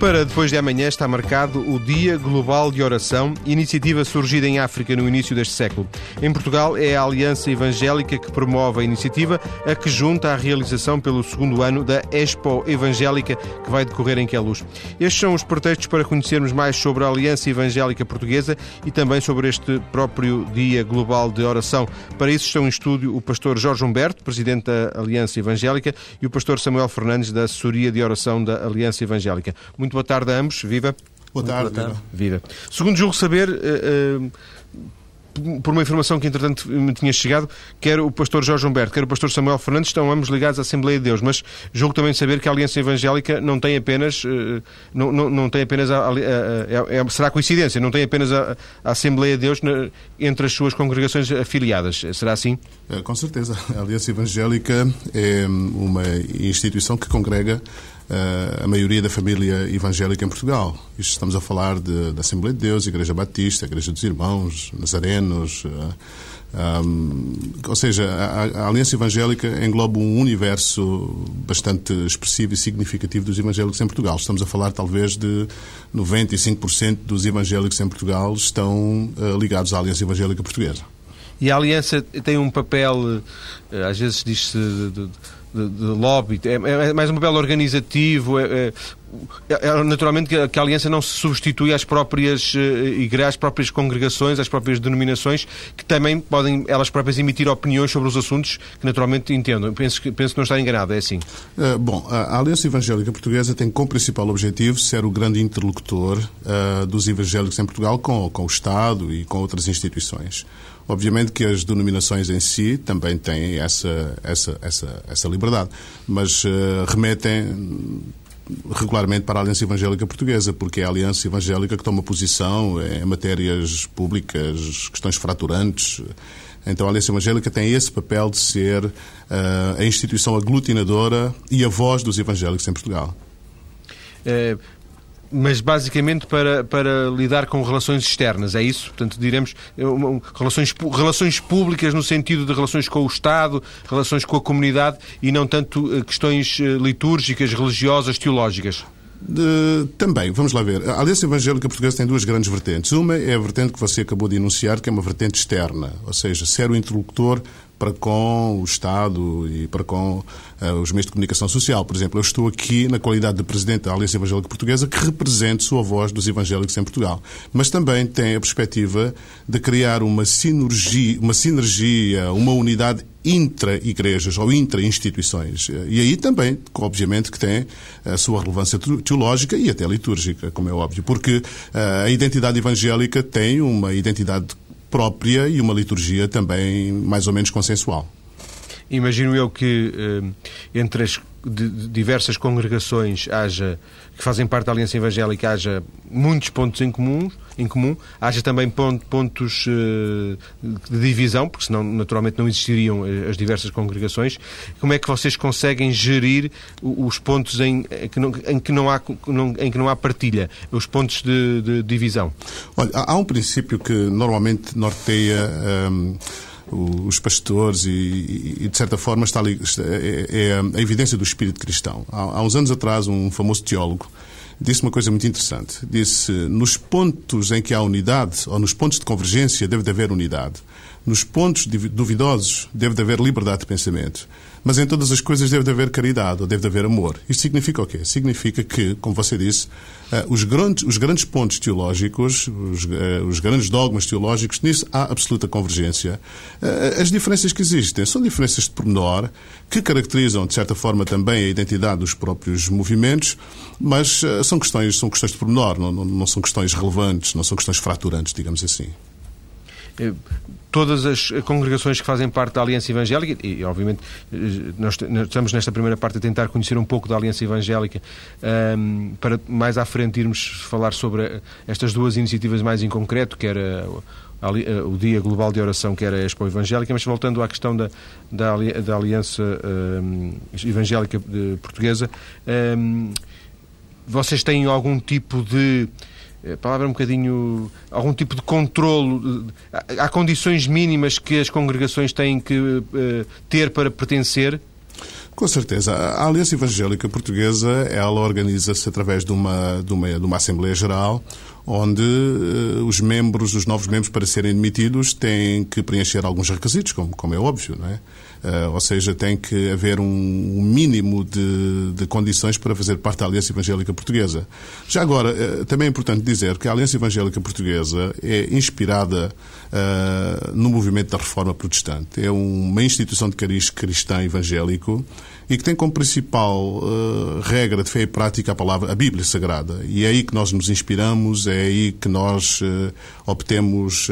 Para depois de amanhã está marcado o Dia Global de Oração, iniciativa surgida em África no início deste século. Em Portugal é a Aliança Evangélica que promove a iniciativa, a que junta a realização pelo segundo ano da Expo Evangélica que vai decorrer em Queluz. Estes são os pretextos para conhecermos mais sobre a Aliança Evangélica Portuguesa e também sobre este próprio Dia Global de Oração. Para isso estão em estúdio o pastor Jorge Humberto, presidente da Aliança Evangélica, e o pastor Samuel Fernandes, da Assessoria de Oração da Aliança Evangélica. Muito muito boa tarde a ambos. Viva. Boa tarde. Boa tarde. Viva. Segundo julgo saber, uh, uh, por uma informação que entretanto me tinha chegado, quer o pastor Jorge Humberto, quer o pastor Samuel Fernandes estão ambos ligados à Assembleia de Deus, mas julgo também saber que a Aliança Evangélica não tem apenas, uh, não, não, não, tem apenas a, a, a, é, é, será coincidência, não tem apenas a, Assembleia de Deus na, entre as suas congregações afiliadas. Será assim? Com certeza. A Aliança Evangélica é uma instituição que congrega a maioria da família evangélica em Portugal. Isto estamos a falar de, da Assembleia de Deus, Igreja Batista, Igreja dos Irmãos, Nazarenos. Um, ou seja, a, a, Aliança Evangélica engloba um universo bastante expressivo e significativo dos evangélicos em Portugal. Estamos a falar talvez de 95% dos evangélicos em Portugal estão uh, ligados à Aliança Evangélica Portuguesa. E a Aliança tem um papel, às vezes diz-se, de, de lobby, é, é, mais um papel organizativo. É, é, é, é naturalmente que a, que a, Aliança não se substitui às próprias uh, igrejas, às próprias congregações, às próprias denominações, que também podem elas próprias emitir opiniões sobre os assuntos que naturalmente entendam. Penso que, penso que não está enganado, é assim. Uh, bom, a Aliança Evangélica Portuguesa tem como principal objetivo ser o grande interlocutor uh, dos evangélicos em Portugal com, com o Estado e com outras instituições. Obviamente que as denominações em si também têm essa, essa, essa, essa liberdade, mas uh, remetem regularmente para a Aliança Evangélica Portuguesa, porque é a Aliança Evangélica que toma posição em matérias públicas, questões fraturantes. Então a Aliança Evangélica tem esse papel de ser uh, a instituição aglutinadora e a voz dos evangélicos em Portugal. É, mas basicamente para, para lidar com relações externas, é isso? Portanto, diremos é relações, relações públicas no sentido de relações com o Estado, relações com a comunidade e não tanto eh, questões eh, litúrgicas, religiosas, teológicas. De, também, vamos lá ver. A Aliança Evangélica Portuguesa tem duas grandes vertentes. Uma é a vertente que você acabou de enunciar, que é uma vertente externa, ou seja, ser o interlocutor para com o Estado e para com uh, os meios de comunicação social. Por exemplo, eu estou aqui na qualidade de Presidente da Aliança Evangélica Portuguesa que represento a voz dos evangélicos em Portugal. Mas também tem a perspectiva de criar uma sinergia, uma, sinergia, uma unidade intra-igrejas ou intra-instituições. E aí também, obviamente, que tem a sua relevância teológica e até litúrgica, como é óbvio, porque uh, a identidade evangélica tem uma identidade própria e uma liturgia também mais ou menos consensual. Imagino eu que eh, entre as diversas congregações haja que fazem parte da Aliança Evangélica haja muitos pontos em comum, em comum haja também pontos eh, de divisão, porque senão naturalmente não existiriam eh, as diversas congregações. Como é que vocês conseguem gerir os pontos em, que, não, em que, não, há, em que não há partilha, os pontos de, de divisão? Olha, há um princípio que normalmente norteia. Hum, os pastores e, e, de certa forma, está ali, é, é, a evidência do espírito cristão. Há, há uns anos atrás, um famoso teólogo disse uma coisa muito interessante. Disse, nos pontos em que há unidade, ou nos pontos de convergência, deve haver unidade. Nos pontos duvidosos, deve haver liberdade de pensamento. Mas em todas as coisas deve haver caridade, ou deve haver amor. Isto significa o quê? Significa que, como você disse, eh, os grandes, os grandes pontos teológicos, os, eh, os grandes dogmas teológicos, nisso há absoluta convergência. Eh, as diferenças que existem são diferenças de pormenor, que caracterizam, de certa forma, também a identidade dos próprios movimentos, mas são questões, são questões de pormenor, não, não, não são questões relevantes, não são questões fraturantes, digamos assim todas as congregações que fazem parte da Aliança Evangélica, e obviamente nós estamos nesta primeira parte a tentar conhecer um pouco da Aliança Evangélica, um, para mais à frente irmos falar sobre estas duas iniciativas mais em concreto, que era o Dia Global de Oração, que era a Expo Evangélica, mas voltando à questão da, da, da Aliança um, Evangélica Portuguesa, um, vocês têm algum tipo de a palavra é um bocadinho. algum tipo de controlo. Há condições mínimas que as congregações têm que uh, ter para pertencer? Com certeza. A Aliança Evangélica Portuguesa, ela organiza-se através de uma, de, uma, de uma Assembleia Geral, onde uh, os membros, os novos membros, para serem admitidos, têm que preencher alguns requisitos, como, como é óbvio, não é? Uh, ou seja, tem que haver um, um mínimo de, de, condições para fazer parte da Aliança Evangélica Portuguesa. Já agora, uh, também é importante dizer que a Aliança Evangélica Portuguesa é inspirada uh, no movimento da Reforma Protestante. É uma instituição de cariz cristã evangélico e que tem como principal regra de fé e prática a palavra, a Bíblia Sagrada. E é aí que nós nos inspiramos, é aí que nós obtemos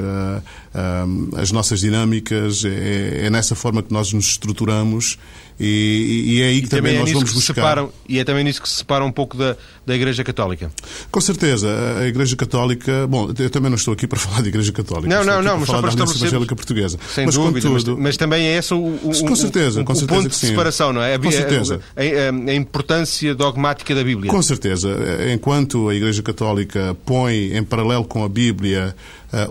as nossas dinâmicas, é, é nessa forma que nós nos estruturamos e, e é aí que e também, também é nós vamos buscar. Separam, e é também nisso que se separa um pouco da, da Igreja Católica. Com certeza. A Igreja Católica... Bom, eu também não estou aqui para falar de Igreja Católica. Não, não, não. Mas só para da Evangélica Portuguesa. Sem mas, dúvida. Contudo, mas, mas, também é esse o, o, com certeza, o, com certeza o ponto de separação, não é? A, com certeza. A, a, a, importância dogmática da Bíblia. Com certeza. Enquanto a Igreja Católica põe em paralelo com a Bíblia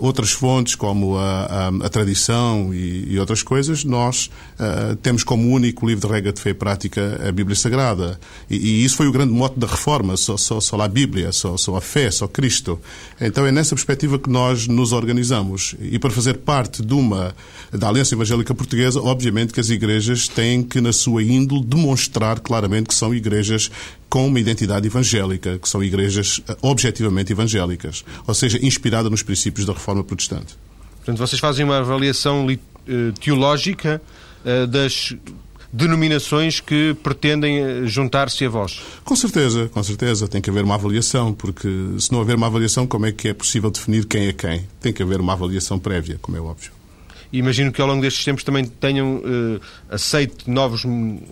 outras fontes, como a, a, a tradição e, e, outras coisas, nós uh, temos como único livro de regra de fé e prática a Bíblia Sagrada. E, e, isso foi o grande mote da reforma, só, só, só a Bíblia, só, só a fé, só Cristo. Então é nessa perspectiva que nós nos organizamos. E para fazer parte de uma, da Aliança Evangélica Portuguesa, obviamente que as igrejas têm que, na sua índole, demonstrar claramente que são igrejas com uma identidade evangélica, que são igrejas eh, objetivamente evangélicas, ou seja, inspirada nos princípios da reforma protestante. Portanto, vocês fazem uma avaliação eh, teológica eh, das denominações que pretendem juntar-se a vós? Com certeza, com certeza. Tem que haver uma avaliação, porque se não houver uma avaliação, como é que é possível definir quem é quem? Tem que haver uma avaliação prévia, como é óbvio imagino que ao longo destes tempos também tenham uh, aceito novos,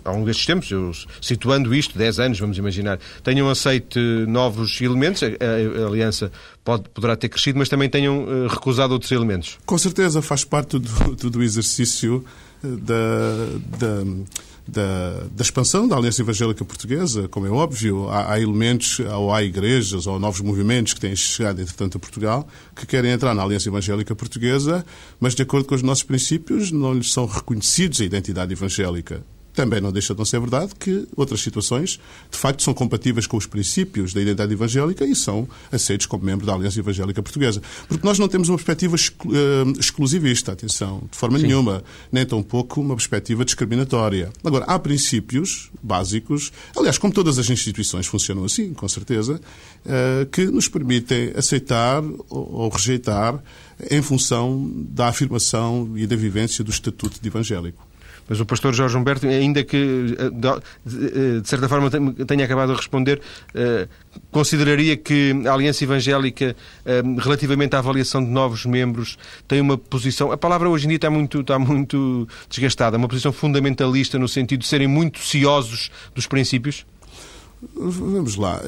ao longo destes tempos, eu, situando isto, 10 anos, vamos imaginar, tenham aceito novos elementos, a, a, a aliança pode, poderá ter crescido, mas também tenham uh, recusado outros elementos. Com certeza, faz parte do, do, do exercício eh, da, da da, da, expansão da Aliança Evangélica Portuguesa, como é óbvio, há, há, elementos, ou há igrejas, ou novos movimentos que têm chegado, entretanto, a Portugal, que querem entrar na Aliança Evangélica Portuguesa, mas, de acordo com os nossos princípios, não lhes são reconhecidos a identidade evangélica. Também não deixa de não ser verdade que outras situações, de facto, são compatíveis com os princípios da identidade evangélica e são aceitos como membro da Aliança Evangélica Portuguesa. Porque nós não temos uma perspectiva uh, exclusivista, atenção, de forma Sim. nenhuma, nem tampouco uma perspectiva discriminatória. Agora, há princípios básicos, aliás, como todas as instituições funcionam assim, com certeza, uh, que nos permitem aceitar ou, ou rejeitar em função da afirmação e da vivência do estatuto de evangélico. Mas o pastor Jorge Humberto, ainda que eh, de certa forma tenha acabado de responder, eh, consideraria que a Aliança Evangélica, eh, relativamente à avaliação de novos membros, tem uma posição. A palavra hoje em dia está muito, está muito desgastada, uma posição fundamentalista no sentido de serem muito ciosos dos princípios? Vamos lá.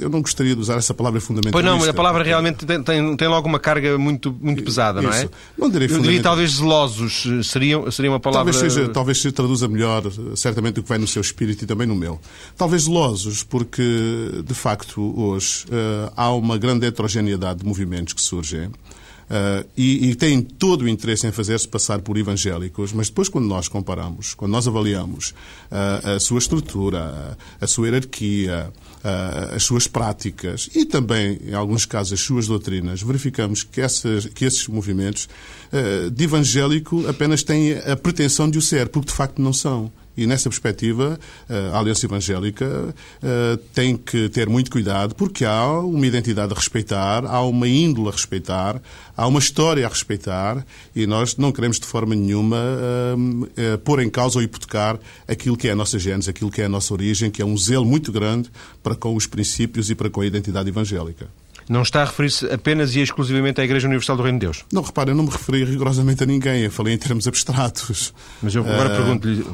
Eu não gostaria de usar essa palavra fundamentalista. Pois não, mas a palavra realmente tem, tem, tem logo uma carga muito, muito pesada, Isso. não é? Não direi Eu diria talvez zelosos. Seria, seria uma palavra... Talvez, seja, talvez se traduza melhor, certamente, o que vai no seu espírito e também no meu. Talvez zelosos, porque, de facto, hoje há uma grande heterogeneidade de movimentos que surgem. Uh, e, e, têm todo o interesse em fazer-se passar por evangélicos, mas depois, quando nós comparamos, quando nós avaliamos uh, a sua estrutura, a sua hierarquia, uh, as suas práticas e também, em alguns casos, as suas doutrinas, verificamos que, essas, que esses movimentos de evangélico apenas têm a pretensão de o ser, porque de facto não são. E nessa perspectiva, eh, a Aliança Evangélica eh, tem que ter muito cuidado, porque há uma identidade a respeitar, há uma índole a respeitar, há uma história a respeitar, e nós não queremos de forma nenhuma uh, pôr em causa ou hipotecar aquilo que é a nossa gênese, aquilo que é a nossa origem, que é um zelo muito grande para com os princípios e para com a identidade evangélica. Não está a referir-se apenas e exclusivamente à Igreja Universal do Reino de Deus? Não, repare, eu não me referi rigorosamente a ninguém, eu falei em termos abstratos. Mas eu agora uh... pergunto-lhe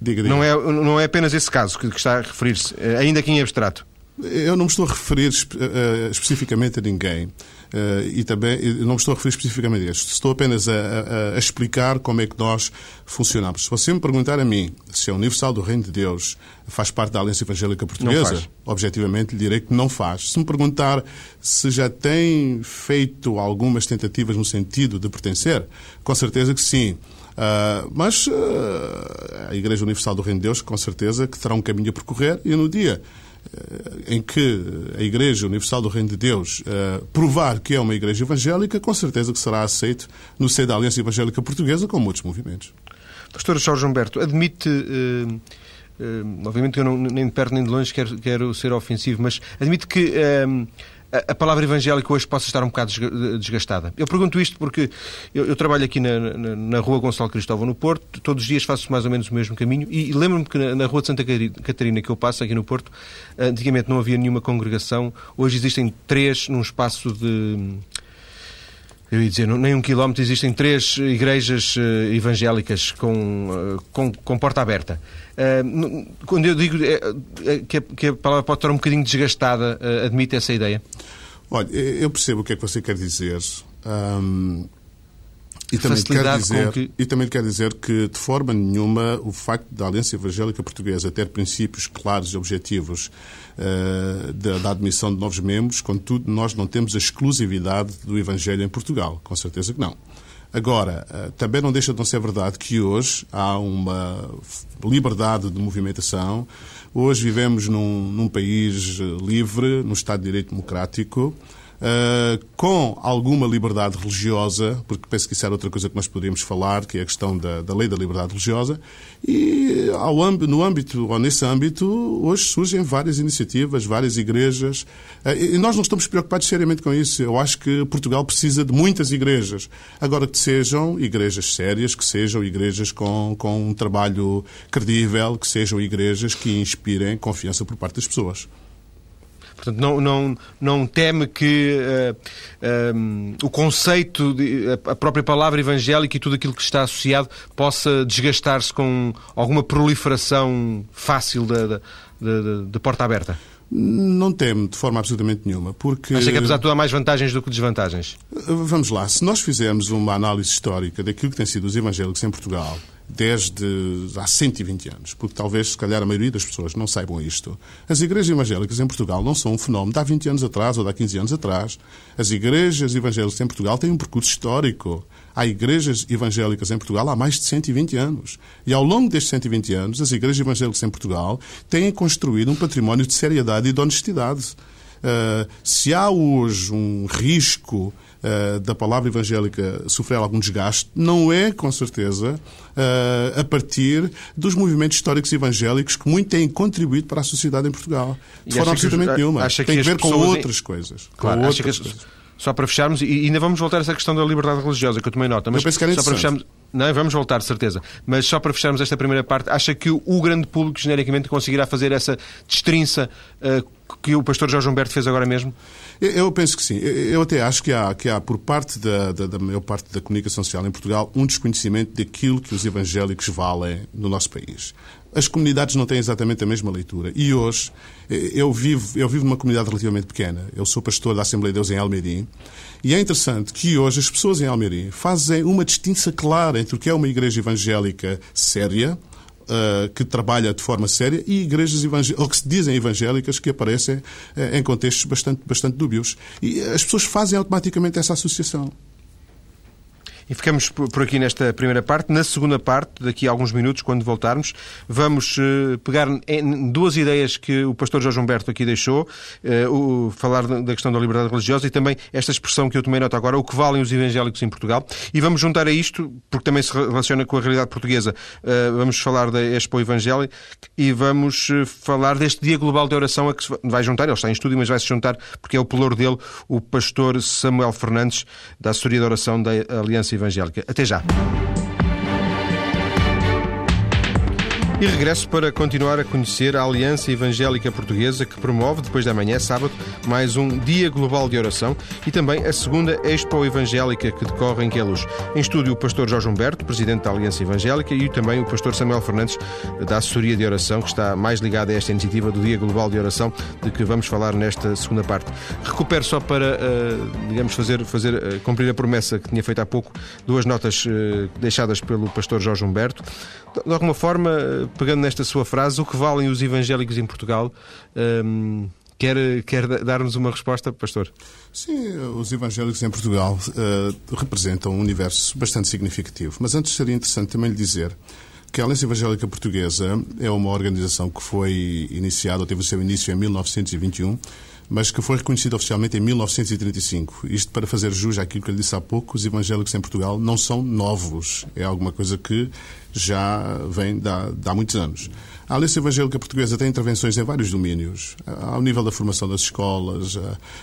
Diga, diga. Não, é, não é apenas esse caso que, que está a referir-se, eh, ainda que em abstrato. Eu não me estou a referir uh, especificamente a ninguém. Uh, e também não me estou a referir especificamente a este. Estou apenas a, a, a, explicar como é que nós funcionamos. Se você me perguntar a mim se a Universal do Reino de Deus faz parte da Aliança Evangélica Portuguesa, objetivamente lhe direi que não faz. Se me perguntar se já tem feito algumas tentativas no sentido de pertencer, com certeza que sim. Uh, mas uh, a Igreja Universal do Reino de Deus, com certeza, que terá um caminho a percorrer e no dia em que a Igreja Universal do Reino de Deus uh, provar que é uma igreja evangélica, com certeza que será aceito no seio da Aliança Evangélica Portuguesa, como outros movimentos. Pastor Jorge Humberto, admite. Uh, uh, obviamente eu não, nem de perto nem de longe quero, quero ser ofensivo, mas admite que a palavra evangélica hoje possa estar um bocado desgastada. Eu pergunto isto porque eu, eu trabalho aqui na, na, na, rua Gonçalo Cristóvão, no Porto, todos os dias faço mais ou menos o mesmo caminho. E, lembro-me que na, na, rua de Santa Catarina que eu passo aqui no Porto, antigamente não havia nenhuma congregação, hoje existem três num espaço de eu ia dizer, nem um quilómetro, existem três igrejas uh, evangélicas com, uh, com, com, porta aberta. Quando eu digo que, a, que, a, palavra pode estar um bocadinho desgastada, admite essa ideia? Olha, eu percebo o que é que você quer dizer. E também, quer dizer, que... e também quer dizer que, de forma nenhuma, o facto da Aliança Evangélica Portuguesa ter princípios claros e objetivos uh, da, da, admissão de novos membros, contudo, nós não temos a exclusividade do Evangelho em Portugal. Com certeza que não. Agora, uh, também não deixa de não ser verdade que hoje há uma liberdade de movimentação. Hoje vivemos num, num país livre, num Estado de Direito Democrático. Uh, com alguma liberdade religiosa, porque penso que isso era outra coisa que nós poderíamos falar, que é a questão da, da lei da liberdade religiosa, e ao, no âmbito, ou nesse âmbito, hoje surgem várias iniciativas, várias igrejas, uh, e nós não estamos preocupados seriamente com isso. Eu acho que Portugal precisa de muitas igrejas. Agora que sejam igrejas sérias, que sejam igrejas com, com um trabalho credível, que sejam igrejas que inspirem confiança por parte das pessoas. Portanto, não, não, não teme que uh, eh, um, eh, o conceito, de, a própria palavra evangélica e tudo aquilo que está associado possa desgastar-se com alguma proliferação fácil de porta aberta? Não teme de forma absolutamente nenhuma, porque... Acha que apesar de tudo há mais vantagens do que desvantagens? Vamos lá, se nós fizermos uma análise histórica daquilo que têm sido os evangélicos em Portugal, desde há 120 anos, porque talvez, se calhar, a maioria das pessoas não saibam isto. As igrejas evangélicas em Portugal não são um fenómeno de há 20 anos atrás ou de há 15 anos atrás. As igrejas evangélicas em Portugal têm um percurso histórico. Há igrejas evangélicas em Portugal há mais de 120 anos. E ao longo destes 120 anos, as igrejas evangélicas em Portugal têm construído um património de seriedade e de honestidade. Uh, se há hoje um risco uh, da palavra evangélica sofrer algum desgaste, não é, com certeza, uh, a partir dos movimentos históricos evangélicos que muito têm contribuído para a sociedade em Portugal. De forma absolutamente que, nenhuma. Tem a ver com outras coisas. Claro, com outras coisas. Só para fecharmos, e ainda vamos voltar a essa questão da liberdade religiosa, que eu tomei nota, mas eu penso que era só para fecharmos. Não, vamos voltar, de certeza. Mas só para fecharmos esta primeira parte, acha que o grande público genericamente conseguirá fazer essa destrinça uh, que o pastor Jorge Humberto fez agora mesmo? Eu penso que sim. Eu até acho que há, que há por parte da, da, da, maior parte da comunicação social em Portugal, um desconhecimento daquilo que os evangélicos valem no nosso país. As comunidades não têm exatamente a mesma leitura. E hoje, eu vivo, eu vivo numa comunidade relativamente pequena. Eu sou pastor da Assembleia de Deus em Almeirim. E é interessante que hoje as pessoas em Almeirim fazem uma distinção clara entre o que é uma igreja evangélica séria, uh, que trabalha de forma séria e igrejas ou que se dizem evangélicas que aparecem uh, em contextos bastante, bastante dúbios. E as pessoas fazem automaticamente essa associação. E ficamos por aqui nesta primeira parte. Na segunda parte, daqui a alguns minutos, quando voltarmos, vamos uh, pegar em duas ideias que o pastor Jorge Humberto aqui deixou, uh, o, falar da questão da liberdade religiosa e também esta expressão que eu tomei nota agora, o que valem os evangélicos em Portugal. E vamos juntar a isto, porque também se relaciona com a realidade portuguesa, uh, vamos falar da Expo Evangélica e vamos falar deste Dia Global de Oração a que vai juntar, ele está em estúdio, mas vai se juntar, porque é o pelouro dele, o pastor Samuel Fernandes, da Assessoria de Oração da Aliança Evangélica. Até já. E regresso para continuar a conhecer a Aliança Evangélica Portuguesa que promove, depois da manhã, sábado, mais um Dia Global de Oração e também a segunda Expo Evangélica que decorre em Queluz. Em estúdio o pastor Jorge Humberto, presidente da Aliança Evangélica, e também o pastor Samuel Fernandes, da Assessoria de Oração, que está mais ligado a esta iniciativa do Dia Global de Oração, de que vamos falar nesta segunda parte. Recupero só para, eh, digamos, fazer, fazer eh, cumprir a promessa que tinha feito há pouco, duas notas eh, deixadas pelo pastor Jorge Humberto. De alguma forma, pegando nesta sua frase, o que valem os evangélicos em Portugal, hum, Quer, quer dar-nos uma resposta, pastor? Sim, os evangélicos em Portugal uh, representam um universo bastante significativo. Mas antes seria interessante também lhe dizer que a Aliança Evangélica Portuguesa é uma organização que foi iniciada, ou teve o seu início em 1921, mas que foi reconhecida oficialmente em 1935. Isto para fazer jus àquilo que eu disse há pouco, os evangélicos em Portugal não são novos. É alguma coisa que já vem há, muitos anos. A Aliança Evangélica Portuguesa tem intervenções em vários domínios, ao nível da formação das escolas,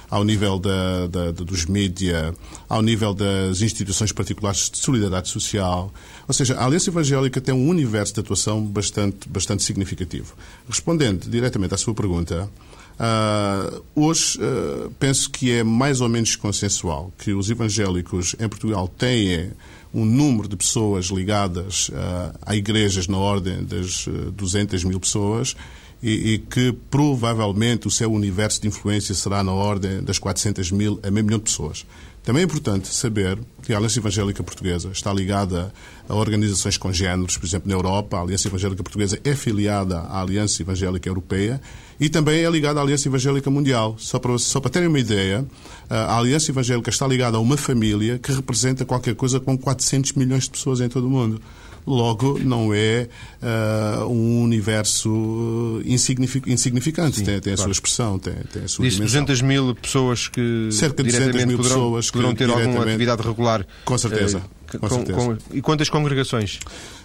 ao nível da, da, dos mídia, ao nível das instituições particulares de solidariedade social. Ou seja, a Aliança Evangélica tem um universo de atuação bastante, bastante significativo. Respondendo diretamente à sua pergunta, Uh, hoje uh, penso que é mais ou menos consensual que os evangélicos em Portugal têm um número de pessoas ligadas uh, a igrejas na ordem das 200 mil pessoas e, e, que provavelmente o seu universo de influência será na ordem das 400 mil a meio milhão de pessoas. Também é importante saber que a Aliança Evangélica Portuguesa está ligada a organizações congêneres, por exemplo, na Europa, a Aliança Evangélica Portuguesa é filiada à Aliança Evangélica Europeia e também é ligada à Aliança Evangélica Mundial. Só para, só para terem uma ideia, a Aliança Evangélica está ligada a uma família que representa qualquer coisa com 400 milhões de pessoas em todo o mundo. Logo, não é uh, um universo insignificante. Sim, tem, tem, a claro. sua expressão, tem, tem a sua Diz dimensão. 200 mil pessoas que Cerca de 200 mil poderão, pessoas poderão ter alguma atividade regular. Com certeza. Uh, com, com certeza. Com, e quantas congregações?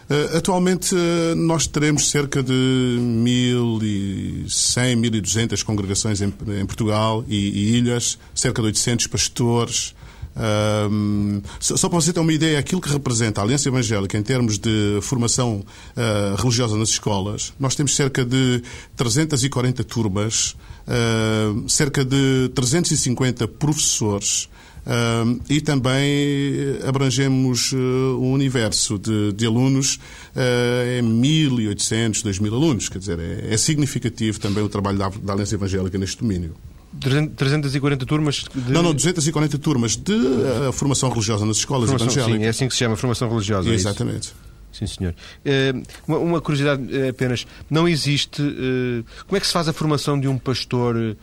Uh, atualmente uh, nós teremos cerca de 1.100, 1.200 congregações em, em Portugal e, e, ilhas, cerca de 800 pastores, um, só para você ter uma ideia, aquilo que representa a Aliança Evangélica em termos de formação uh, religiosa nas escolas, nós temos cerca de 340 turmas, uh, cerca de 350 professores. Uh, e também abrangemos uh, um universo de, de alunos uh, em 1.800, 2.000 alunos. Quer dizer, é, é significativo também o trabalho da, da Aliança Evangélica neste domínio. 340 turmas de... Não, não, 240 turmas de uh, formação religiosa nas escolas formação, evangélicas. Sim, é assim que se chama, formação religiosa. É Exatamente. Sim, senhor. Uh, uma, curiosidade apenas. Não existe... Como é que se faz a formação de um pastor...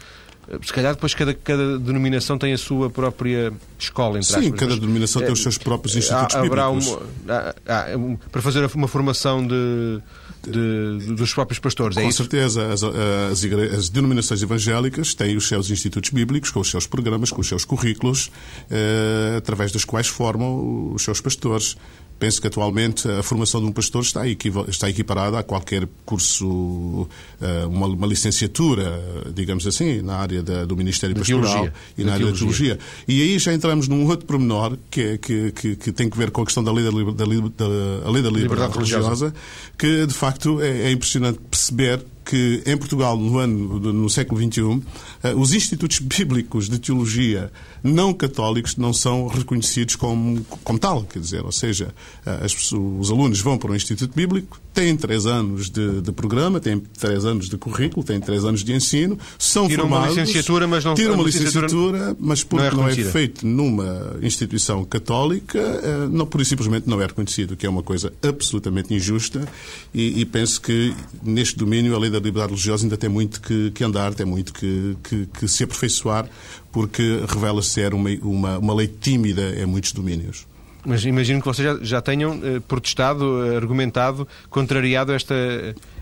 Se calhar depois cada, cada denominação tem a sua própria escola, entre Sim, cada denominação tem os seus próprios institutos haverá bíblicos. Uma, há, há, para fazer uma formação de de, dos próprios pastores. É com isso? certeza, as, as, as, denominações evangélicas têm os seus institutos bíblicos, com os seus programas, com os seus currículos, eh, através dos quais formam os seus pastores. Penso que atualmente a formação de um pastor está, está equiparada a qualquer curso, eh, uma, uma, licenciatura, digamos assim, na área da, do Ministério Pastoral teologia. e na área da teologia. E aí já entramos num outro pormenor que, é, que, que, que, tem que ver com a questão da lei da, da, da, lei da liberdade, liberdade religiosa, religiosa, que de facto é, é impressionante perceber que em Portugal, no, ano, no século XXI, eh, os institutos bíblicos de teologia não católicos não são reconhecidos como, como tal. Quer dizer, ou seja, eh, as, os alunos vão para um instituto bíblico, têm três anos de, de, programa, têm três anos de currículo, têm três anos de ensino, são tiram formados... uma licenciatura, mas não... Tiram uma licenciatura, mas porque não é, não é, feito numa instituição católica, eh, não, por simplesmente não é reconhecido, que é uma coisa absolutamente injusta e, e penso que neste domínio a lei da liberdade religiosa ainda tem muito que, que andar, tem muito que, que, que se aperfeiçoar, porque revela-se ser uma, uma, uma lei tímida em muitos domínios. Mas imagino que vocês já, já tenham eh, protestado, argumentado, contrariado esta,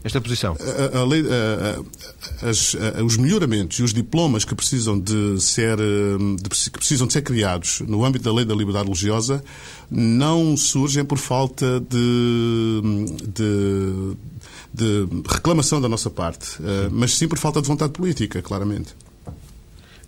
esta posição. A, a lei, a, as, os melhoramentos e os diplomas que precisam de ser de, que precisam de ser criados no âmbito da lei da liberdade religiosa não surgem por falta de, de, de reclamação da nossa parte, eh, mas sim por falta de vontade política, claramente.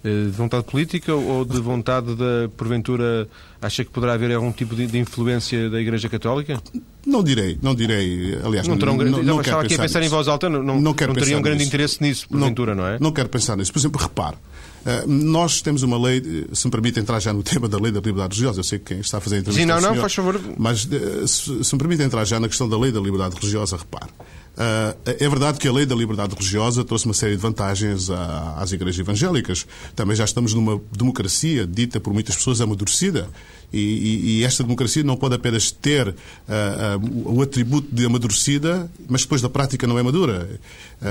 Eh, de vontade política ou de vontade da, porventura, acha que poderá haver algum tipo de, de influência da Igreja Católica? Não direi, não direi. Aliás, não, terão, não, não, não aqui a pensar nisso. em voz alta, não, não, não, não teriam um grande nisso. interesse nisso, porventura, não, não é? Não quero pensar nisso. Por exemplo, repare, Uh, nós temos uma lei, se me permite entrar já no tema da lei da liberdade religiosa, eu sei que quem está a fazer a entrevista. Sim, não, é não, senhor, faz favor. Mas se, se me permite entrar já na questão da lei da liberdade religiosa, repare. Uh, é verdade que a lei da liberdade religiosa trouxe uma série de vantagens às igrejas evangélicas. Também já estamos numa democracia dita por muitas pessoas amadurecida. E, e, esta democracia não pode apenas ter uh, uh, o atributo de amadurecida, mas depois da prática não é madura.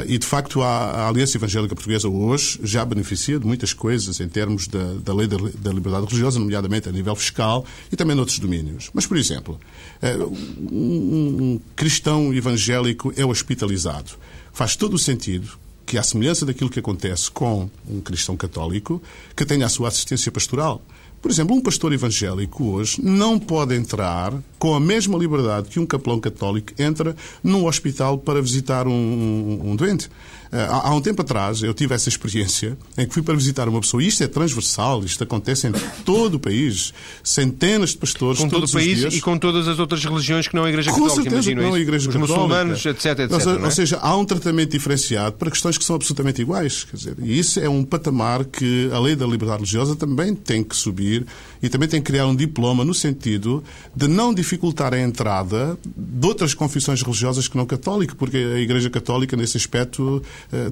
e, de facto, a, a, Aliança Evangélica Portuguesa hoje já beneficia de muitas coisas em termos da, da lei da, da, liberdade religiosa, nomeadamente a nível fiscal e também noutros domínios. Mas, por exemplo, um, um cristão evangélico é hospitalizado. Faz todo o sentido que, à semelhança daquilo que acontece com um cristão católico, que tenha a sua assistência pastoral. Por exemplo, um pastor evangélico hoje não pode entrar com a mesma liberdade que um capelão católico entra num hospital para visitar um, um, um doente. Eh, há, há, um tempo atrás eu tive essa experiência em que fui para visitar uma pessoa, e isto é transversal, isto acontece em todo o país, centenas de pastores com todo o país dias, e com todas as outras religiões que não a Igreja com Católica, certeza não a isso. Igreja Os Católica. muçulmanos, etc, etc. Ou seja, é? ou seja, há um tratamento diferenciado para questões que são absolutamente iguais. Quer dizer, e isso é um patamar que a lei da liberdade religiosa também tem que subir e também tem que criar um diploma no sentido de não dificultar a entrada de outras confissões religiosas que não católica, porque a Igreja Católica, nesse aspecto,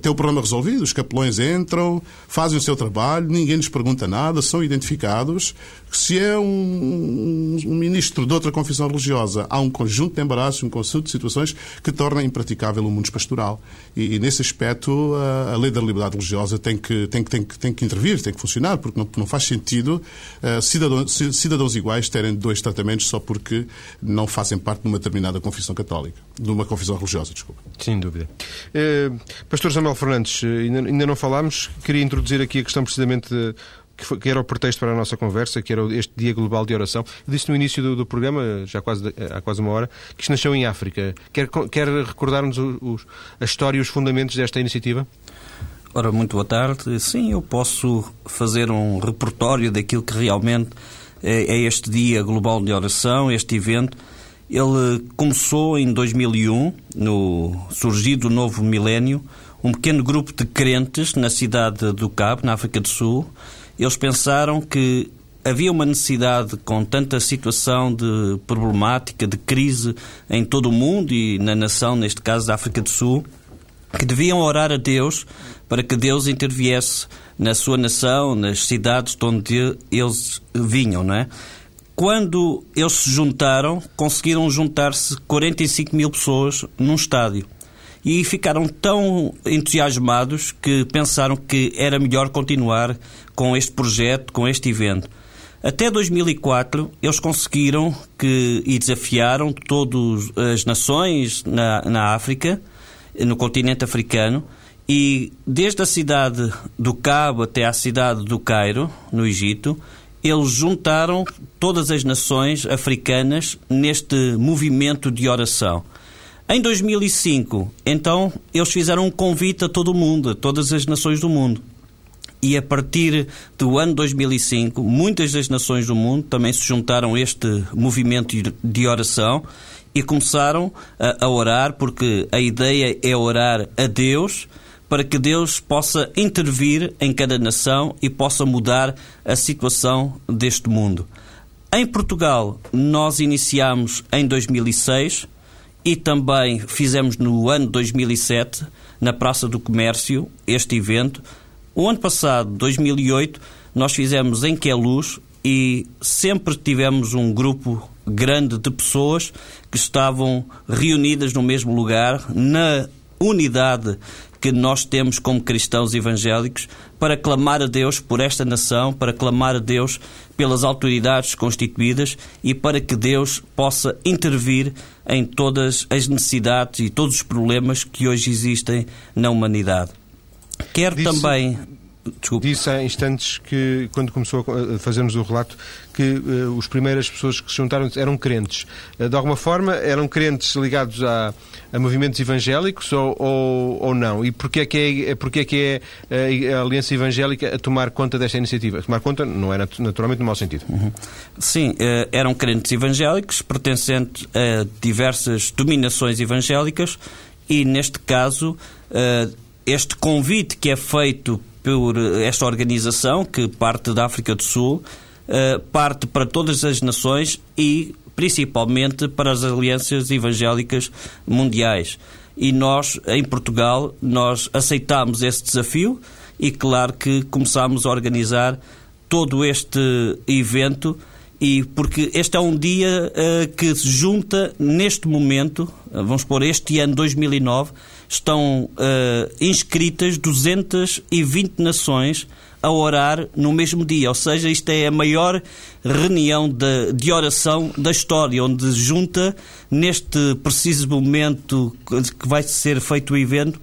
tem o problema resolvido. Os capelões entram, fazem o seu trabalho, ninguém lhes pergunta nada, são identificados. Se é um, um ministro de outra confissão religiosa, há um conjunto de embaraços, um conjunto de situações que torna impraticável o mundo pastoral. E, e nesse aspecto, a, a, lei da liberdade religiosa tem que, tem, tem, que, tem que intervir, tem que funcionar, porque não, não faz sentido uh, cidadãos, cidadãos iguais terem dois tratamentos só porque não fazem parte de uma determinada confissão católica, de uma confissão religiosa, desculpa. Sem dúvida. Uh, Pastor Samuel Fernandes, ainda, ainda não falámos, queria introduzir aqui a questão precisamente de, que, foi, que, era o pretexto para a nossa conversa, que era este Dia Global de Oração. Eu disse no início do, do programa, já quase, há quase uma hora, que isto nasceu em África. Quer, quer recordar-nos a história e os fundamentos desta iniciativa? Ora, muito boa tarde. Sim, eu posso fazer um repertório daquilo que realmente é, é este Dia Global de Oração, este evento. Ele começou em 2001, no surgido do novo milénio, um pequeno grupo de crentes na cidade do Cabo, na África do Sul. Eles pensaram que havia uma necessidade, com tanta situação de problemática, de crise em todo o mundo e na nação, neste caso da África do Sul, que deviam orar a Deus para que Deus interviesse na sua nação, nas cidades de onde eles vinham, não é? Quando eles se juntaram, conseguiram juntar-se 45 mil pessoas num estádio e ficaram tão entusiasmados que pensaram que era melhor continuar com este projeto, com este evento. Até 2004, eles conseguiram que, e desafiaram todas as nações na, na África, no continente africano, e desde a cidade do Cabo até à cidade do Cairo, no Egito, eles juntaram todas as nações africanas neste movimento de oração. Em 2005, então, eles fizeram um convite a todo o mundo, a todas as nações do mundo. E a partir do ano 2005, muitas das nações do mundo também se juntaram a este movimento de oração e começaram a, a orar, porque a ideia é orar a Deus para que Deus possa intervir em cada nação e possa mudar a situação deste mundo. Em Portugal, nós iniciamos em 2006 e também fizemos no ano 2007, na Praça do Comércio, este evento. O ano passado, 2008, nós fizemos em Queluz e sempre tivemos um grupo grande de pessoas que estavam reunidas no mesmo lugar, na unidade que nós temos como cristãos evangélicos para clamar a Deus por esta nação, para clamar a Deus pelas autoridades constituídas e para que Deus possa intervir em todas as necessidades e todos os problemas que hoje existem na humanidade. Quero Disse... também Desculpe. Disse há instantes que, quando começou a fazermos o relato, que uh, as primeiras pessoas que se juntaram eram crentes. Uh, de alguma forma, eram crentes ligados a, a movimentos evangélicos ou, ou, ou, não? E porquê é que é, porquê é, que é a Aliança Evangélica a tomar conta desta iniciativa? A tomar conta não é naturalmente no mau sentido. Uhum. Sim, uh, eram crentes evangélicos, pertencentes a diversas dominações evangélicas e, neste caso, este convite que é feito por esta organização que parte da África do Sul, parte para todas as nações e principalmente para as alianças evangélicas mundiais. E nós, em Portugal, nós aceitámos esse desafio e claro que começámos a organizar todo este evento e porque este é um dia uh, que se junta neste momento, uh, vamos pôr este ano 2009, estão uh, inscritas 220 nações a orar no mesmo dia. Ou seja, isto é a maior reunião de, de oração da história, onde junta, neste preciso momento que vai ser feito o evento,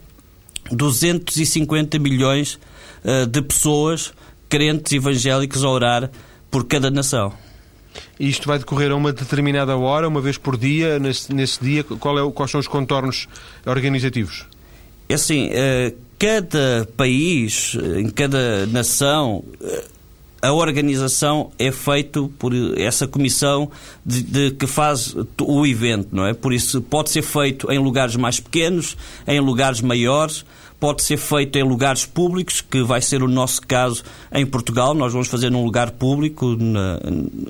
250 milhões uh, de pessoas, crentes evangélicos, a orar por cada nação. Isto vai decorrer a uma determinada hora, uma vez por dia, nesse, nesse dia? Qual é, quais são os contornos organizativos? É assim, uh, cada país, em cada nação, a organização é feita por essa comissão de, de, que faz o evento, não é? Por isso pode ser feito em lugares mais pequenos, em lugares maiores, pode ser feito em lugares públicos, que vai ser o nosso caso em Portugal. Nós vamos fazer num lugar público, na,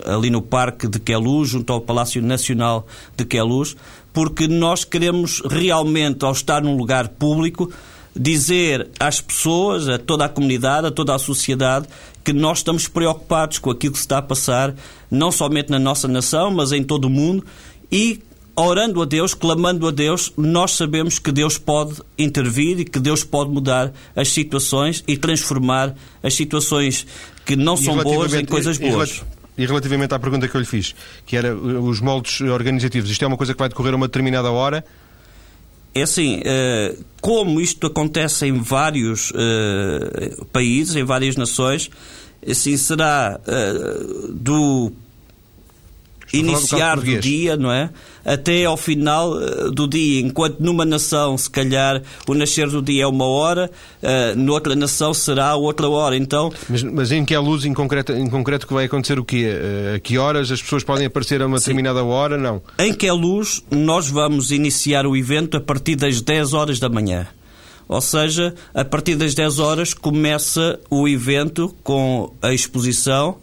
ali no Parque de Queluz, junto ao Palácio Nacional de Queluz, porque nós queremos realmente, ao estar num lugar público, dizer às pessoas, a toda a comunidade, a toda a sociedade, que nós estamos preocupados com aquilo que se está a passar, não somente na nossa nação, mas em todo o mundo, e orando a Deus, clamando a Deus, nós sabemos que Deus pode intervir e que Deus pode mudar as situações e transformar as situações que não são boas em coisas boas. E relativamente à pergunta que eu lhe fiz, que era os moldes organizativos, isto é uma coisa que vai decorrer a uma determinada hora? É assim, eh, como isto acontece em vários eh, países, em várias nações, assim será eh, do iniciar do, dia, não é? Até ao final uh, do dia, enquanto numa nação, se calhar, o nascer do dia é uma hora, uh, noutra nação será outra hora. Então, mas, mas em que é luz, em concreto, em concreto, que vai acontecer o quê? Uh, a que horas as pessoas podem aparecer a uma Sim. determinada hora? Não. Em que é luz, nós vamos iniciar o evento a partir das 10 horas da manhã. Ou seja, a partir das 10 horas começa o evento com a exposição,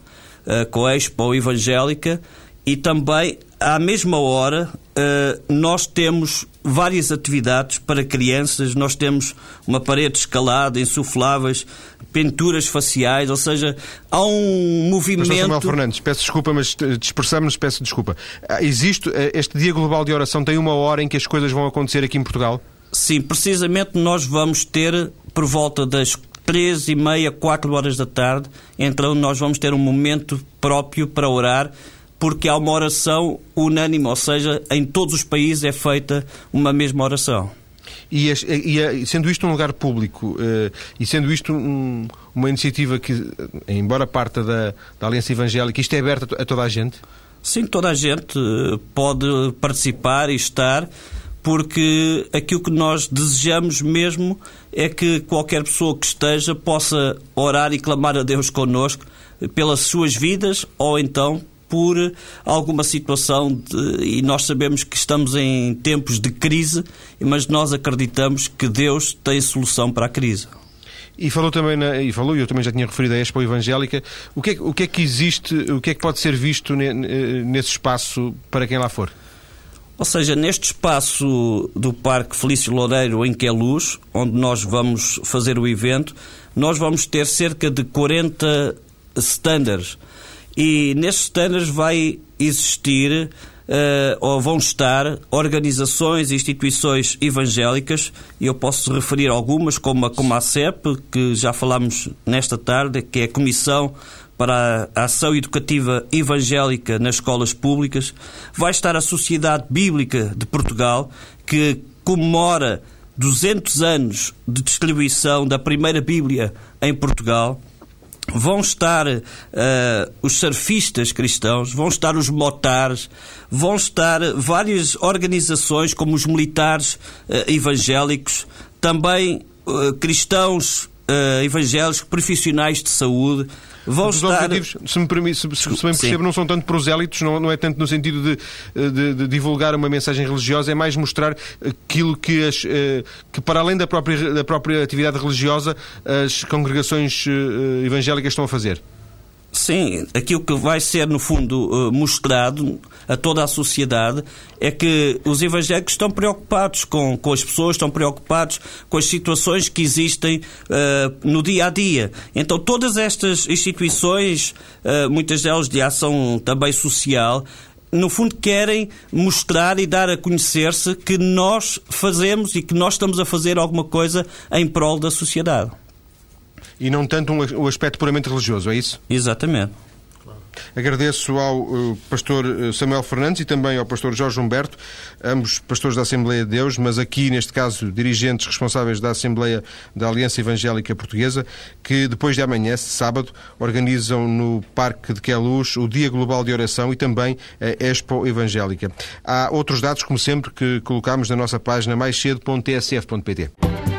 com a Expo Evangélica, e também, à mesma hora, eh, nós temos várias atividades para crianças. Nós temos uma parede escalada, insufláveis, pinturas faciais, ou seja, há um movimento. Pastor Samuel Fernandes, peço desculpa, mas dispersamos-nos, peço desculpa. Ah, existe eh, este Dia Global de Oração, tem uma hora em que as coisas vão acontecer aqui em Portugal? Sim, precisamente nós vamos ter por volta das três e meia, quatro horas da tarde, então nós vamos ter um momento próprio para orar porque há uma oração unânime, ou seja, em todos os países é feita uma mesma oração. E, e, sendo isto um lugar público uh, e sendo isto um, uma iniciativa que, embora parta da, da, Aliança Evangélica, isto é aberto a toda a gente? Sim, toda a gente eh, pode participar e estar, porque aquilo que nós desejamos mesmo é que qualquer pessoa que esteja possa orar e clamar a Deus connosco pelas suas vidas ou então por alguma situação de, e nós sabemos que estamos em tempos de crise, mas nós acreditamos que Deus tem solução para a crise. E falou também, na, e falou, eu também já tinha referido a Expo Evangélica, o que, é, o que é que existe, o que é que pode ser visto ne, nesse espaço para quem lá for? Ou seja, neste espaço do Parque Felício Loureiro, em Queluz, onde nós vamos fazer o evento, nós vamos ter cerca de 40 standards e nesses standards vai existir uh, ou vão estar organizações e instituições evangélicas, e eu posso referir algumas, como a, como a CEP, que já falámos nesta tarde, que é a Comissão para a Ação Educativa Evangélica nas Escolas Públicas. Vai estar a Sociedade Bíblica de Portugal, que comemora 200 anos de distribuição da primeira Bíblia em Portugal vão estar uh, os surfistas cristãos, vão estar os motares, vão estar várias organizações como os militares uh, evangélicos, também uh, cristãos evangélicos, profissionais de saúde, vão Os estar... objetivos, se me, permi- se, se, bem percebo, não são tanto prosélitos, não, não é tanto no sentido de, de- de divulgar uma mensagem religiosa, é mais mostrar aquilo que, as, eh, que para além da própria, da própria atividade religiosa, as congregações eh, evangélicas estão a fazer. Sim, aquilo que vai ser, no fundo, eh, mostrado a toda a sociedade é que os evangélicos estão preocupados com, com as pessoas, estão preocupados com as situações que existem eh, no dia a dia. Então, todas estas instituições, eh, muitas delas de ação também social, no fundo querem mostrar e dar a conhecer-se que nós fazemos e que nós estamos a fazer alguma coisa em prol da sociedade. E não tanto um, o aspecto puramente religioso, é isso? Exatamente. Agradeço ao eh, pastor eh, Samuel Fernandes e também ao pastor Jorge Humberto, ambos pastores da Assembleia de Deus, mas aqui, neste caso, dirigentes responsáveis da Assembleia da Aliança Evangélica Portuguesa, que depois de amanhã, sábado, organizam no Parque de Queluz o Dia Global de Oração e também a Expo Evangélica. Há outros dados, como sempre, que colocamos na nossa página mais cedo.tsf.pt.